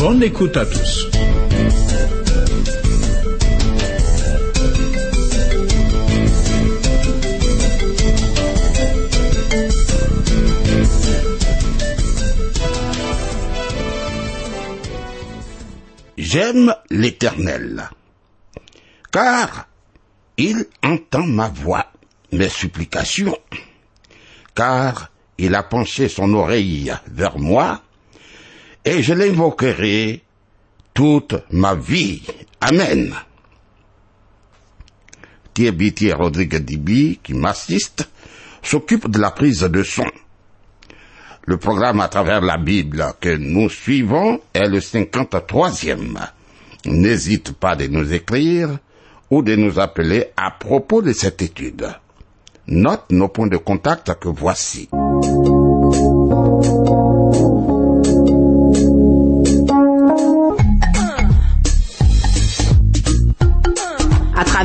Bonne écoute à tous. J'aime l'Éternel, car il entend ma voix, mes supplications, car il a penché son oreille vers moi, et je l'invoquerai toute ma vie. Amen. Thierry Rodrigue Dibi, qui m'assiste, s'occupe de la prise de son. Le programme à travers la Bible que nous suivons est le 53e. N'hésite pas de nous écrire ou de nous appeler à propos de cette étude. Note nos points de contact que voici.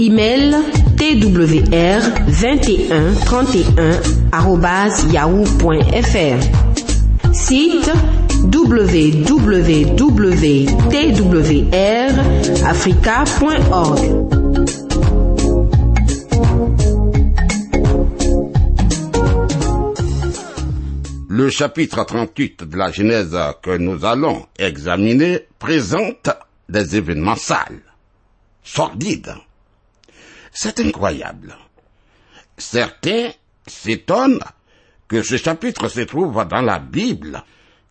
Email twr 21 31 yahoo.fr. Site www.twrafrica.org. Le chapitre 38 de la Genèse que nous allons examiner présente des événements sales, sordides. C'est incroyable. Certains s'étonnent que ce chapitre se trouve dans la Bible,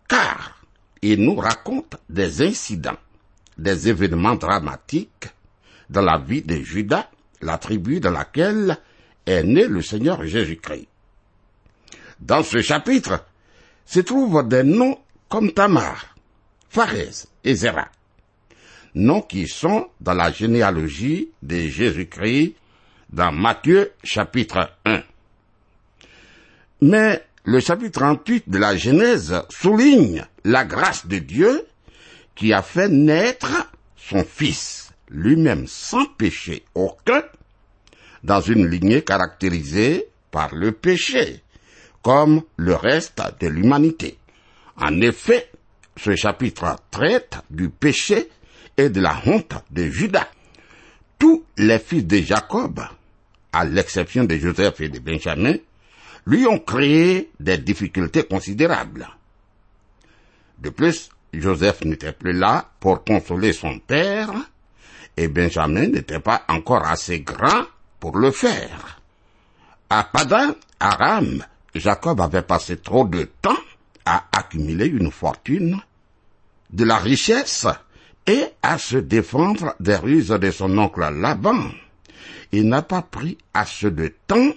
car il nous raconte des incidents, des événements dramatiques dans la vie de Judas, la tribu dans laquelle est né le Seigneur Jésus-Christ. Dans ce chapitre se trouvent des noms comme Tamar, Pharez et Zéra, noms qui sont dans la généalogie de Jésus-Christ dans Matthieu chapitre 1. Mais le chapitre 38 de la Genèse souligne la grâce de Dieu qui a fait naître son Fils, lui-même sans péché aucun, dans une lignée caractérisée par le péché, comme le reste de l'humanité. En effet, ce chapitre traite du péché et de la honte de Judas. Tous les fils de Jacob, à l'exception de Joseph et de Benjamin, lui ont créé des difficultés considérables. De plus, Joseph n'était plus là pour consoler son père, et Benjamin n'était pas encore assez grand pour le faire. À Padan, Aram, Jacob avait passé trop de temps à accumuler une fortune, de la richesse et à se défendre des ruses de son oncle Laban. Il n'a pas pris assez de temps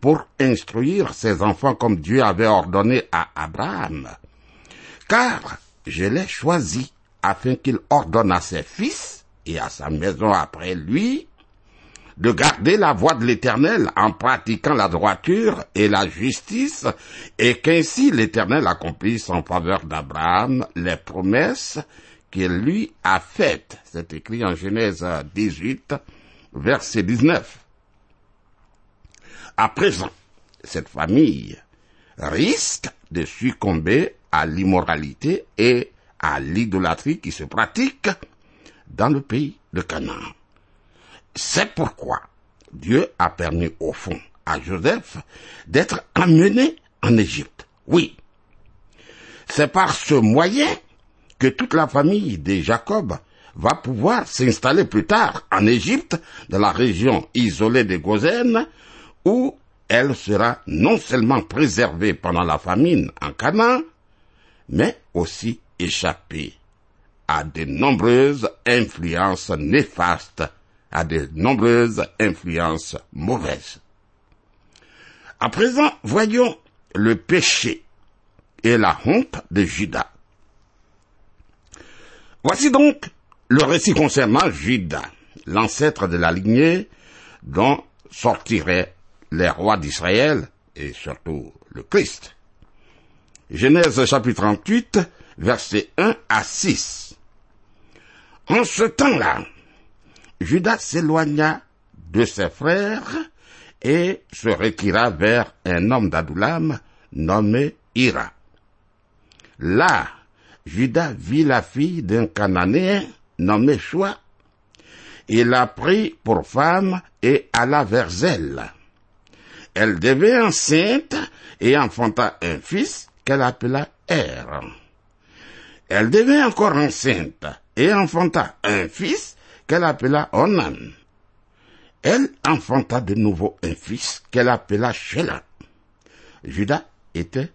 pour instruire ses enfants comme Dieu avait ordonné à Abraham. Car je l'ai choisi afin qu'il ordonne à ses fils et à sa maison après lui de garder la voie de l'Éternel en pratiquant la droiture et la justice, et qu'ainsi l'Éternel accomplisse en faveur d'Abraham les promesses qu'il lui a faites. C'est écrit en Genèse 18, verset 19. À présent, cette famille risque de succomber à l'immoralité et à l'idolâtrie qui se pratique dans le pays de Canaan. C'est pourquoi Dieu a permis au fond à Joseph d'être amené en Égypte. Oui. C'est par ce moyen que toute la famille de Jacob va pouvoir s'installer plus tard en Égypte, dans la région isolée de Gozen, où elle sera non seulement préservée pendant la famine en Canaan, mais aussi échappée à de nombreuses influences néfastes, à de nombreuses influences mauvaises. À présent, voyons le péché et la honte de Judas. Voici donc le récit concernant Judas, l'ancêtre de la lignée dont sortiraient les rois d'Israël et surtout le Christ. Genèse chapitre 38, versets 1 à 6. En ce temps-là, Judas s'éloigna de ses frères et se retira vers un homme d'Adoulam nommé Ira. Là, Judas vit la fille d'un Cananéen nommé Choua. Il la prit pour femme et alla vers elle. Elle devint enceinte et enfanta un fils qu'elle appela Er. Elle devint encore enceinte et enfanta un fils qu'elle appela Onan. Elle enfanta de nouveau un fils qu'elle appela Shelah. Judas était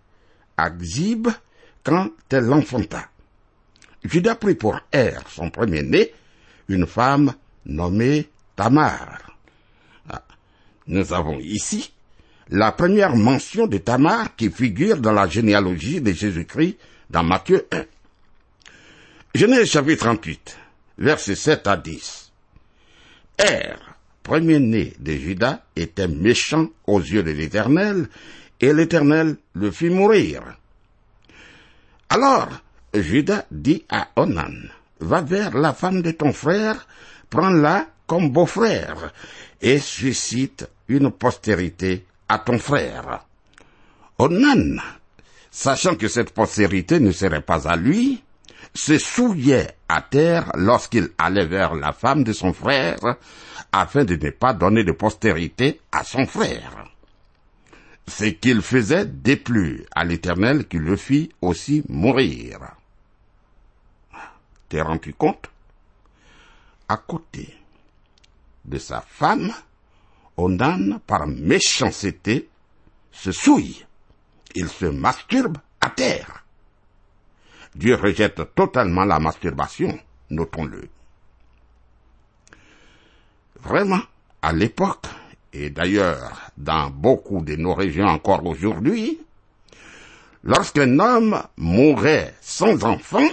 à Xib quand elle l'enfanta. Judas prit pour Er, son premier-né, une femme nommée Tamar. Ah, nous avons ici la première mention de Tamar qui figure dans la généalogie de Jésus-Christ dans Matthieu 1. Genèse chapitre 38, versets 7 à 10. Er, premier-né de Judas, était méchant aux yeux de l'Éternel, et l'Éternel le fit mourir. Alors, Judas dit à Onan, va vers la femme de ton frère, prends-la comme beau-frère, et suscite une postérité à ton frère. Onan, sachant que cette postérité ne serait pas à lui, se souillait à terre lorsqu'il allait vers la femme de son frère, afin de ne pas donner de postérité à son frère. Ce qu'il faisait déplut à l'Éternel qui le fit aussi mourir. T'es rendu compte? À côté de sa femme, Onan, par méchanceté, se souille. Il se masturbe à terre. Dieu rejette totalement la masturbation, notons-le. Vraiment, à l'époque, et d'ailleurs dans beaucoup de nos régions encore aujourd'hui, lorsqu'un homme mourait sans enfant,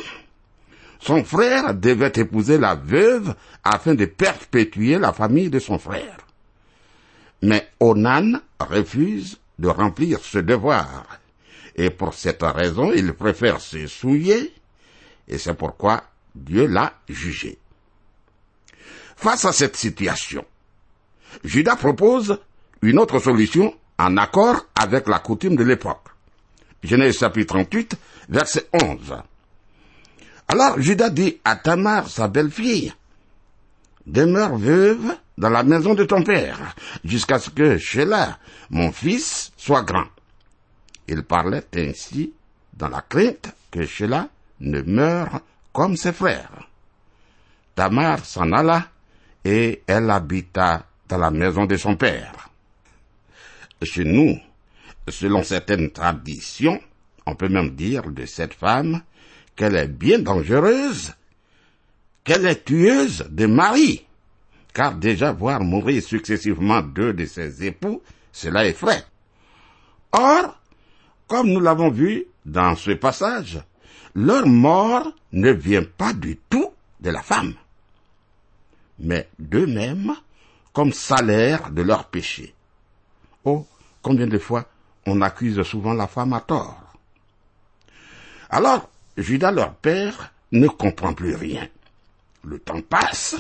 son frère devait épouser la veuve afin de perpétuer la famille de son frère. Mais Onan refuse de remplir ce devoir. Et pour cette raison, il préfère se souiller, et c'est pourquoi Dieu l'a jugé. Face à cette situation, Judas propose une autre solution en accord avec la coutume de l'époque. Genèse chapitre 38, verset 11. Alors Judas dit à Tamar, sa belle-fille, demeure veuve dans la maison de ton père, jusqu'à ce que Sheila, mon fils, soit grand. Il parlait ainsi dans la crainte que Sheila ne meure comme ses frères. Tamar s'en alla et elle habita la maison de son père. Chez nous, selon certaines traditions, on peut même dire de cette femme qu'elle est bien dangereuse, qu'elle est tueuse de mari, car déjà voir mourir successivement deux de ses époux, cela effraie. Or, comme nous l'avons vu dans ce passage, leur mort ne vient pas du tout de la femme, mais d'eux-mêmes comme salaire de leur péché. Oh, combien de fois on accuse souvent la femme à tort. Alors, Judas, leur père, ne comprend plus rien. Le temps passe,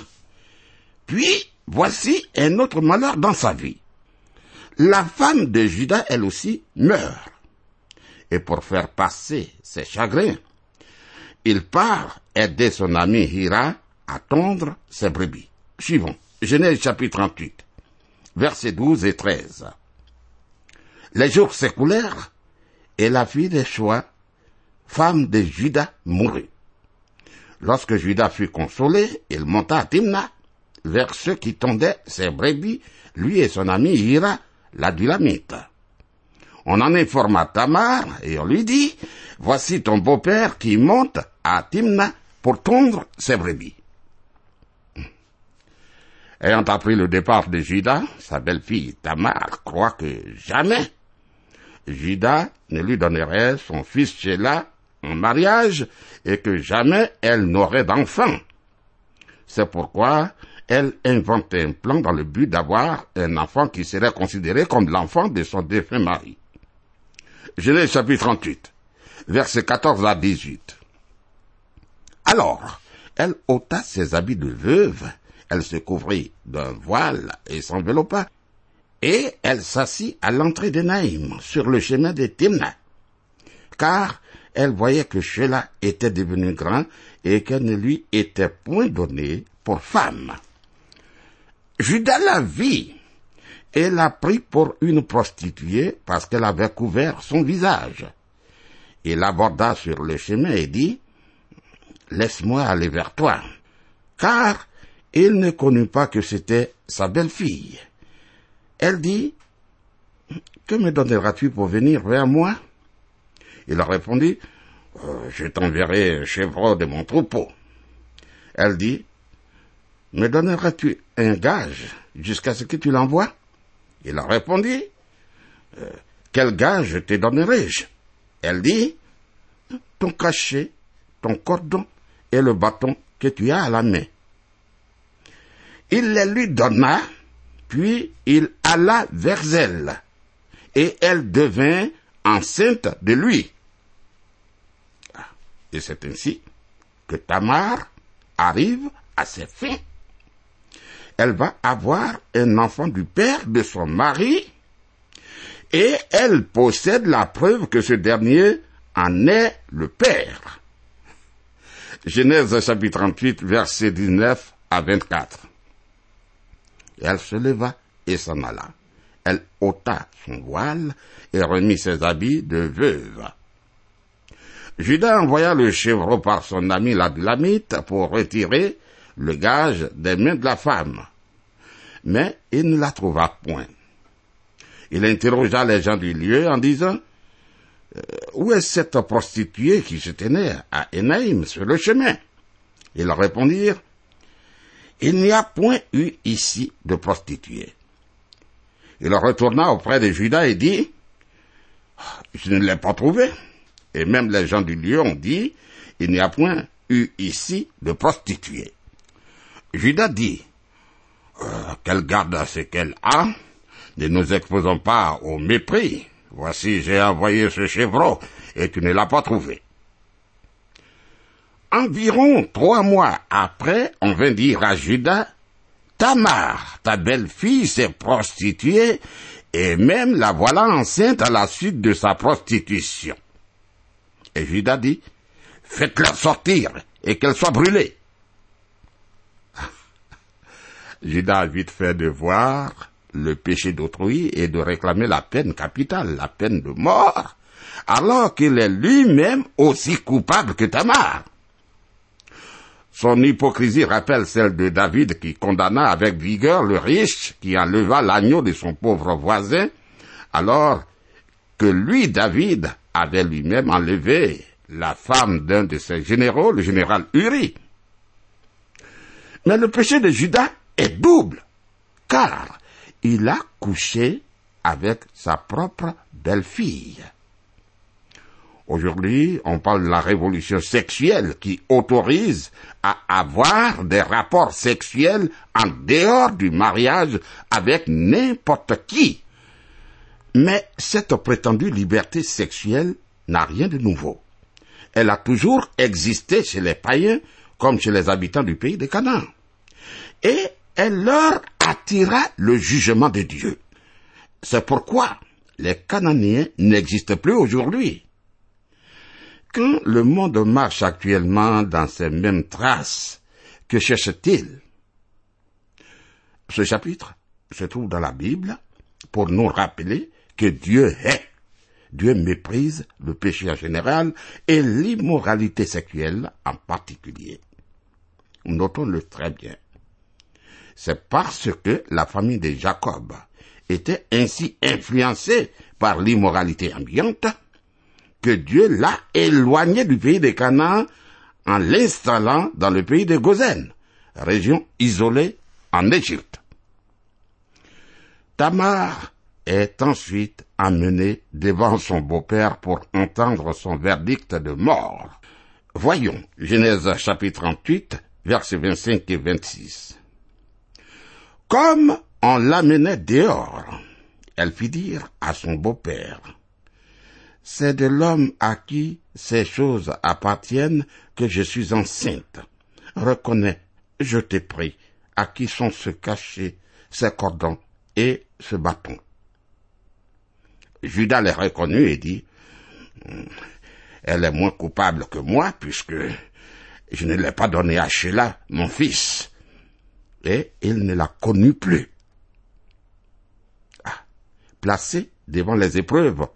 puis voici un autre malheur dans sa vie. La femme de Judas, elle aussi, meurt. Et pour faire passer ses chagrins, il part aider son ami Hira à tondre ses brebis. Suivons. Genèse chapitre 38, versets 12 et 13. Les jours s'écoulèrent et la fille de Choix, femme de Judas, mourut. Lorsque Judas fut consolé, il monta à Timna, vers ceux qui tondaient ses brebis, lui et son ami Ira, l'adulamite. On en informa Tamar et on lui dit, voici ton beau-père qui monte à Timna pour tondre ses brebis. Ayant appris le départ de Judas, sa belle-fille Tamar croit que jamais Judas ne lui donnerait son fils Sheila en mariage et que jamais elle n'aurait d'enfant. C'est pourquoi elle invente un plan dans le but d'avoir un enfant qui serait considéré comme l'enfant de son défunt mari. Genèse chapitre 38, versets 14 à 18. Alors, elle ôta ses habits de veuve, elle se couvrit d'un voile et s'enveloppa, et elle s'assit à l'entrée de Naïm, sur le chemin de Timna, car elle voyait que Sheila était devenu grand et qu'elle ne lui était point donnée pour femme. Judas la vit et l'a pris pour une prostituée parce qu'elle avait couvert son visage. Il l'aborda sur le chemin et dit, Laisse-moi aller vers toi, car il ne connut pas que c'était sa belle-fille. Elle dit, Que me donneras-tu pour venir vers moi? Il a répondu, Je t'enverrai un chèvre de mon troupeau. Elle dit, Me donneras-tu un gage jusqu'à ce que tu l'envoies? Il a répondu, Quel gage te donnerai-je? Elle dit, Ton cachet, ton cordon et le bâton que tu as à la main. Il les lui donna, puis il alla vers elle, et elle devint enceinte de lui. Et c'est ainsi que Tamar arrive à ses fins. Elle va avoir un enfant du père de son mari, et elle possède la preuve que ce dernier en est le père. Genèse chapitre 38, verset 19 à 24. Elle se leva et s'en alla. Elle ôta son voile et remit ses habits de veuve. Judas envoya le chevreau par son ami l'Adlamite pour retirer le gage des mains de la femme. Mais il ne la trouva point. Il interrogea les gens du lieu en disant, euh, où est cette prostituée qui se tenait à Enaïm sur le chemin? Ils répondirent, il n'y a point eu ici de prostituée. Il retourna auprès de Judas et dit, je ne l'ai pas trouvée. Et même les gens du lieu ont dit, il n'y a point eu ici de prostituée. Judas dit, euh, qu'elle garde ce qu'elle a, ne nous exposons pas au mépris. Voici, j'ai envoyé ce chevreau, et tu ne l'as pas trouvé. Environ trois mois après, on vint dire à Judas, Tamar, ta belle-fille, s'est prostituée, et même la voilà enceinte à la suite de sa prostitution. Et Judas dit, faites-la sortir, et qu'elle soit brûlée. Judas a vite fait de voir le péché d'autrui et de réclamer la peine capitale, la peine de mort, alors qu'il est lui-même aussi coupable que Tamar. Son hypocrisie rappelle celle de David qui condamna avec vigueur le riche qui enleva l'agneau de son pauvre voisin, alors que lui, David, avait lui-même enlevé la femme d'un de ses généraux, le général Uri. Mais le péché de Judas est double, car il a couché avec sa propre belle-fille. Aujourd'hui, on parle de la révolution sexuelle qui autorise à avoir des rapports sexuels en dehors du mariage avec n'importe qui. Mais cette prétendue liberté sexuelle n'a rien de nouveau. Elle a toujours existé chez les païens comme chez les habitants du pays de Canaan. Et elle leur attira le jugement de Dieu. C'est pourquoi les Cananéens n'existent plus aujourd'hui. Quand le monde marche actuellement dans ces mêmes traces, que cherche-t-il? Ce chapitre se trouve dans la Bible pour nous rappeler que Dieu est. Dieu méprise le péché en général et l'immoralité sexuelle en particulier. Notons-le très bien. C'est parce que la famille de Jacob était ainsi influencée par l'immoralité ambiante que Dieu l'a éloigné du pays de Canaan en l'installant dans le pays de Gozen, région isolée en Égypte. Tamar est ensuite amenée devant son beau-père pour entendre son verdict de mort. Voyons Genèse chapitre 38, versets 25 et 26. Comme on l'amenait dehors, elle fit dire à son beau-père, C'est de l'homme à qui ces choses appartiennent que je suis enceinte. Reconnais, je t'ai pris, à qui sont se cachés ces cordons et ce bâton. Judas les reconnut et dit, Elle est moins coupable que moi, puisque je ne l'ai pas donné à Sheila, mon fils. Et il ne la connut plus. Ah, placé devant les épreuves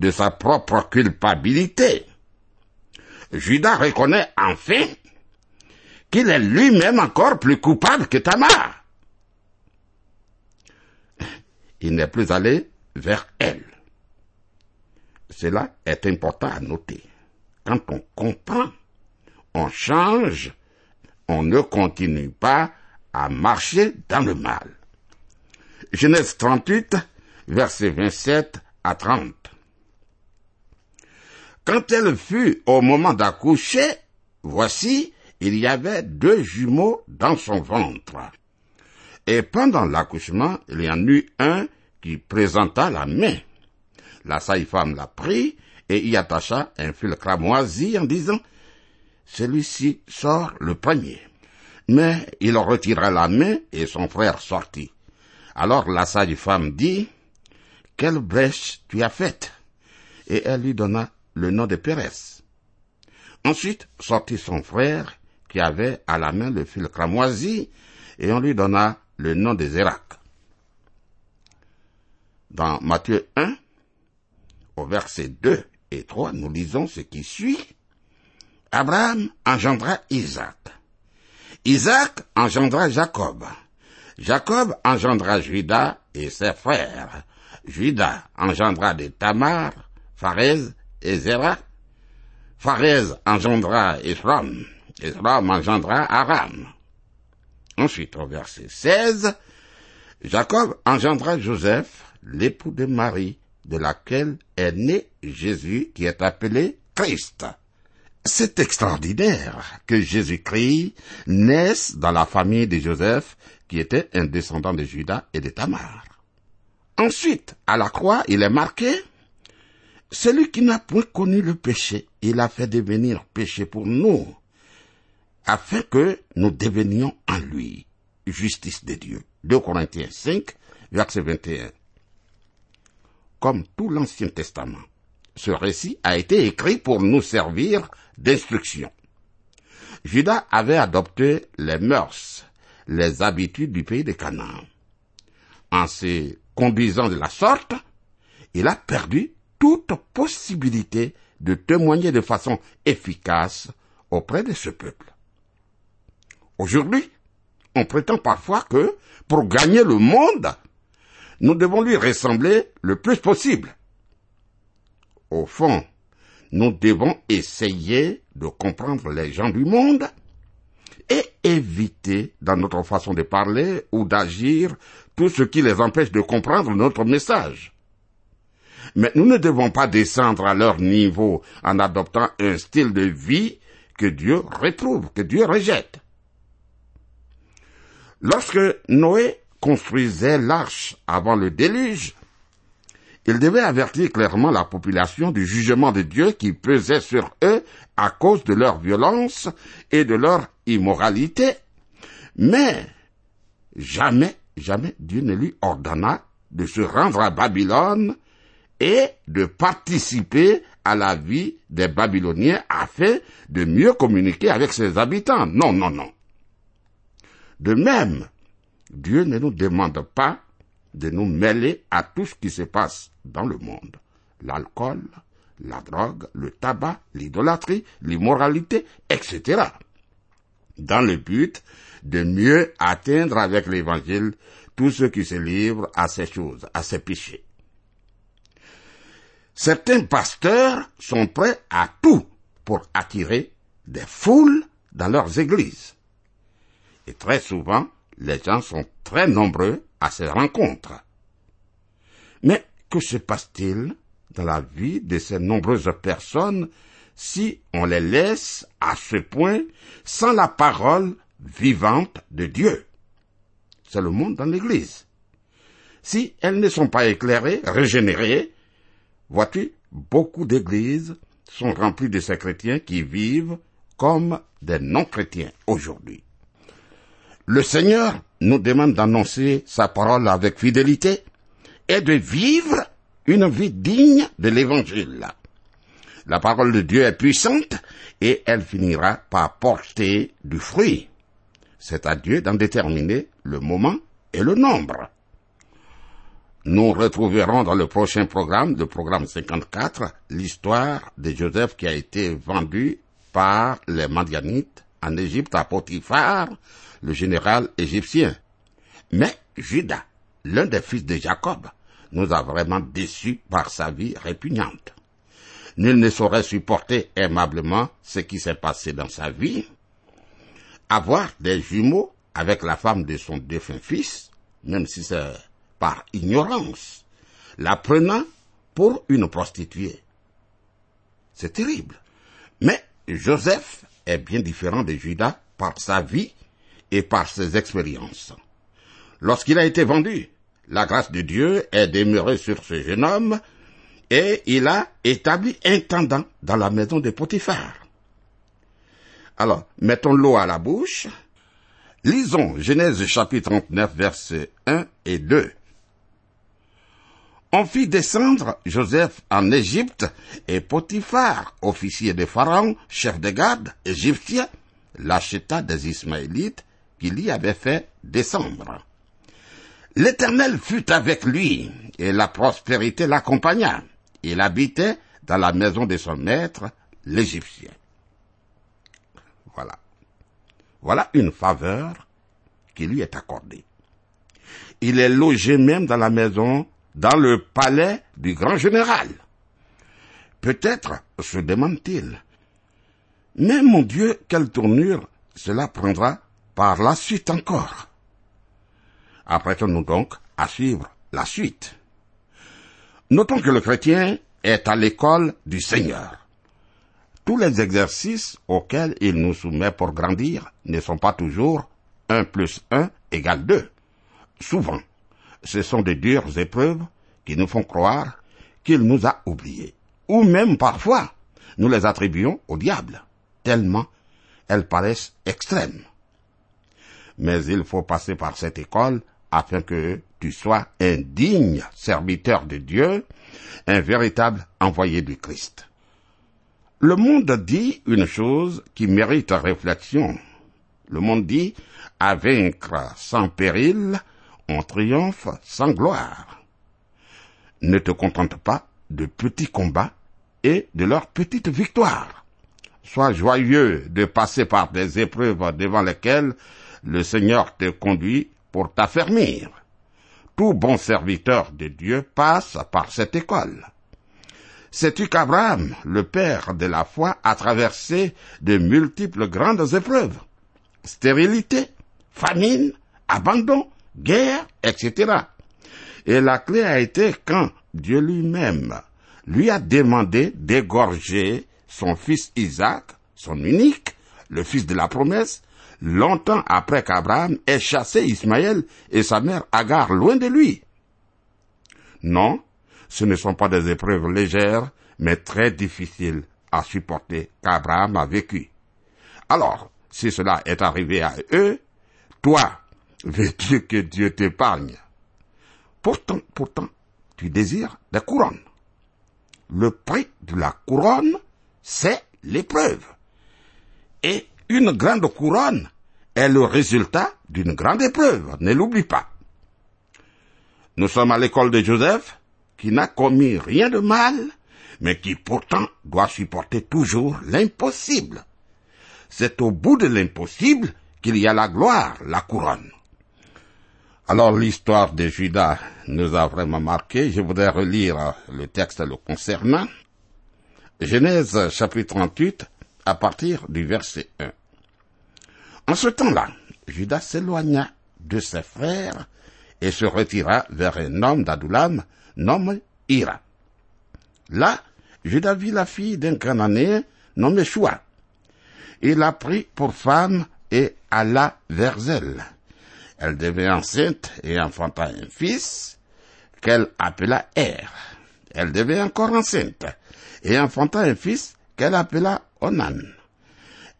de sa propre culpabilité, Judas reconnaît enfin qu'il est lui-même encore plus coupable que Tamar. Il n'est plus allé vers elle. Cela est important à noter. Quand on comprend, on change, on ne continue pas à marcher dans le mal. Genèse 38, versets 27 à 30. Quand elle fut au moment d'accoucher, voici, il y avait deux jumeaux dans son ventre. Et pendant l'accouchement, il y en eut un qui présenta la main. La saille-femme la prit et y attacha un fil cramoisi en disant, celui-ci sort le premier. Mais il retira la main et son frère sortit. Alors la sage-femme dit, quelle brèche tu as faite? Et elle lui donna le nom de Pérès. Ensuite sortit son frère qui avait à la main le fil cramoisi et on lui donna le nom de Zérak. Dans Matthieu 1, au verset 2 et 3, nous lisons ce qui suit. Abraham engendra Isaac. Isaac engendra Jacob. Jacob engendra Judas et ses frères. Judas engendra de Tamar, Pharez et Zéra. Pharez engendra Ephraim. Ephraim engendra Aram. Ensuite, au verset 16, Jacob engendra Joseph, l'époux de Marie, de laquelle est né Jésus qui est appelé Christ. C'est extraordinaire que Jésus-Christ naisse dans la famille de Joseph, qui était un descendant de Judas et de Tamar. Ensuite, à la croix, il est marqué, celui qui n'a point connu le péché, il a fait devenir péché pour nous, afin que nous devenions en lui justice de Dieu. 2 Corinthiens 5, verset 21. Comme tout l'Ancien Testament, ce récit a été écrit pour nous servir d'instruction. Judas avait adopté les mœurs, les habitudes du pays de Canaan. En se conduisant de la sorte, il a perdu toute possibilité de témoigner de façon efficace auprès de ce peuple. Aujourd'hui, on prétend parfois que, pour gagner le monde, nous devons lui ressembler le plus possible. Au fond, nous devons essayer de comprendre les gens du monde et éviter, dans notre façon de parler ou d'agir, tout ce qui les empêche de comprendre notre message. Mais nous ne devons pas descendre à leur niveau en adoptant un style de vie que Dieu retrouve, que Dieu rejette. Lorsque Noé construisait l'arche avant le déluge, il devait avertir clairement la population du jugement de Dieu qui pesait sur eux à cause de leur violence et de leur immoralité. Mais jamais, jamais Dieu ne lui ordonna de se rendre à Babylone et de participer à la vie des Babyloniens afin de mieux communiquer avec ses habitants. Non, non, non. De même, Dieu ne nous demande pas de nous mêler à tout ce qui se passe dans le monde. l'alcool, la drogue, le tabac, l'idolâtrie, l'immoralité, etc. Dans le but de mieux atteindre avec l'évangile tous ceux qui se livrent à ces choses, à ces péchés. Certains pasteurs sont prêts à tout pour attirer des foules dans leurs églises. Et très souvent, les gens sont très nombreux à ces rencontres. Mais que se passe-t-il dans la vie de ces nombreuses personnes si on les laisse à ce point sans la parole vivante de Dieu? C'est le monde dans l'Église. Si elles ne sont pas éclairées, régénérées, vois-tu, beaucoup d'églises sont remplies de ces chrétiens qui vivent comme des non-chrétiens aujourd'hui. Le Seigneur nous demande d'annoncer sa parole avec fidélité et de vivre une vie digne de l'évangile. La parole de Dieu est puissante et elle finira par porter du fruit. C'est à Dieu d'en déterminer le moment et le nombre. Nous retrouverons dans le prochain programme, le programme 54, l'histoire de Joseph qui a été vendu par les Madianites en Égypte à Potiphar, le général égyptien. Mais Judas, l'un des fils de Jacob, nous a vraiment déçus par sa vie répugnante. Nul ne saurait supporter aimablement ce qui s'est passé dans sa vie. Avoir des jumeaux avec la femme de son défunt fils, même si c'est par ignorance, la prenant pour une prostituée. C'est terrible. Mais Joseph est bien différent de Judas par sa vie et par ses expériences. Lorsqu'il a été vendu, la grâce de Dieu est demeurée sur ce jeune homme et il a établi intendant dans la maison de Potiphar. Alors, mettons l'eau à la bouche. Lisons Genèse chapitre 39 versets 1 et 2. On fit descendre Joseph en Égypte et Potiphar, officier de Pharaon, chef de garde égyptien, l'acheta des Ismaélites qu'il y avait fait descendre. L'Éternel fut avec lui, et la prospérité l'accompagna. Il habitait dans la maison de son maître, l'Égyptien. Voilà. Voilà une faveur qui lui est accordée. Il est logé même dans la maison, dans le palais du grand général. Peut-être se demande-t-il, mais mon Dieu, quelle tournure cela prendra par la suite encore. Apprêtons-nous donc à suivre la suite. Notons que le chrétien est à l'école du Seigneur. Tous les exercices auxquels il nous soumet pour grandir ne sont pas toujours 1 plus 1 égale 2. Souvent, ce sont de dures épreuves qui nous font croire qu'il nous a oubliés. Ou même parfois, nous les attribuons au diable, tellement elles paraissent extrêmes mais il faut passer par cette école afin que tu sois un digne serviteur de Dieu, un véritable envoyé du Christ. Le monde dit une chose qui mérite réflexion. Le monde dit à vaincre sans péril, triomphe sans gloire. Ne te contente pas de petits combats et de leurs petites victoires. Sois joyeux de passer par des épreuves devant lesquelles le Seigneur te conduit pour t'affermir. Tout bon serviteur de Dieu passe par cette école. Sais-tu qu'Abraham, le père de la foi, a traversé de multiples grandes épreuves? Stérilité, famine, abandon, guerre, etc. Et la clé a été quand Dieu lui-même lui a demandé d'égorger son fils Isaac, son unique, le fils de la promesse, longtemps après qu'Abraham ait chassé Ismaël et sa mère Agar loin de lui. Non, ce ne sont pas des épreuves légères, mais très difficiles à supporter qu'Abraham a vécu. Alors, si cela est arrivé à eux, toi, veux-tu que Dieu t'épargne? Pourtant, pourtant, tu désires des couronnes. Le prix de la couronne, c'est l'épreuve. Et une grande couronne est le résultat d'une grande épreuve, ne l'oublie pas. Nous sommes à l'école de Joseph, qui n'a commis rien de mal, mais qui pourtant doit supporter toujours l'impossible. C'est au bout de l'impossible qu'il y a la gloire, la couronne. Alors l'histoire de Judas nous a vraiment marqué. Je voudrais relire le texte le concernant. Genèse chapitre 38 à partir du verset 1. En ce temps-là, Judas s'éloigna de ses frères et se retira vers un homme d'Adulam nommé Ira. Là, Judas vit la fille d'un Cananéen nommé Shua. Il la prit pour femme et alla vers elle. Elle devint enceinte et enfanta un fils qu'elle appela Er. Elle devint encore enceinte et enfanta un fils qu'elle appela Onan.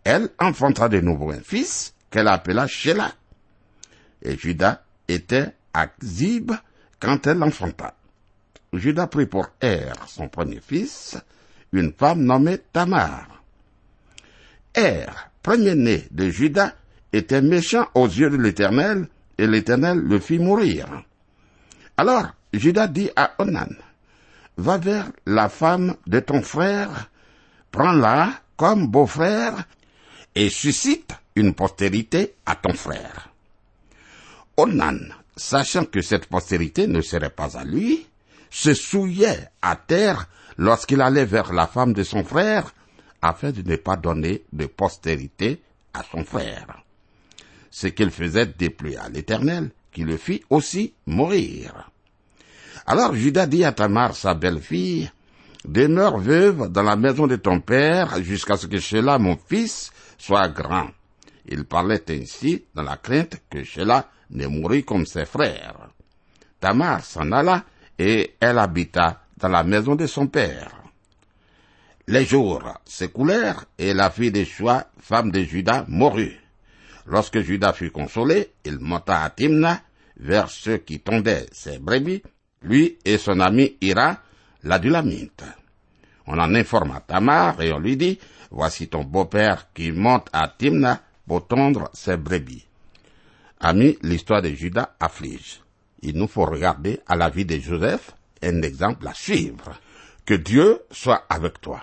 Elle enfanta de nouveau un fils qu'elle appela Shelah. Et Judas était à Zib quand elle l'enfanta. Judas prit pour Er, son premier fils, une femme nommée Tamar. Er, premier-né de Judas, était méchant aux yeux de l'Éternel, et l'Éternel le fit mourir. Alors Judas dit à Onan, Va vers la femme de ton frère, prends-la comme beau-frère, et suscite une postérité à ton frère. Onan, sachant que cette postérité ne serait pas à lui, se souillait à terre lorsqu'il allait vers la femme de son frère, afin de ne pas donner de postérité à son frère. Ce qu'il faisait déplut à l'Éternel, qui le fit aussi mourir. Alors Judas dit à Tamar, sa belle-fille, Demeure veuve dans la maison de ton père jusqu'à ce que Sheila, mon fils, soit grand. Il parlait ainsi dans la crainte que Sheila ne mourût comme ses frères. Tamar s'en alla et elle habita dans la maison de son père. Les jours s'écoulèrent et la fille de Shua, femme de Judas, mourut. Lorsque Judas fut consolé, il monta à Timna vers ceux qui tondaient ses brebis, lui et son ami Ira, l'adulamite. On en informa Tamar et on lui dit, voici ton beau-père qui monte à Timna pour tondre ses brebis. Ami, l'histoire de Judas afflige. Il nous faut regarder à la vie de Joseph un exemple à suivre. Que Dieu soit avec toi.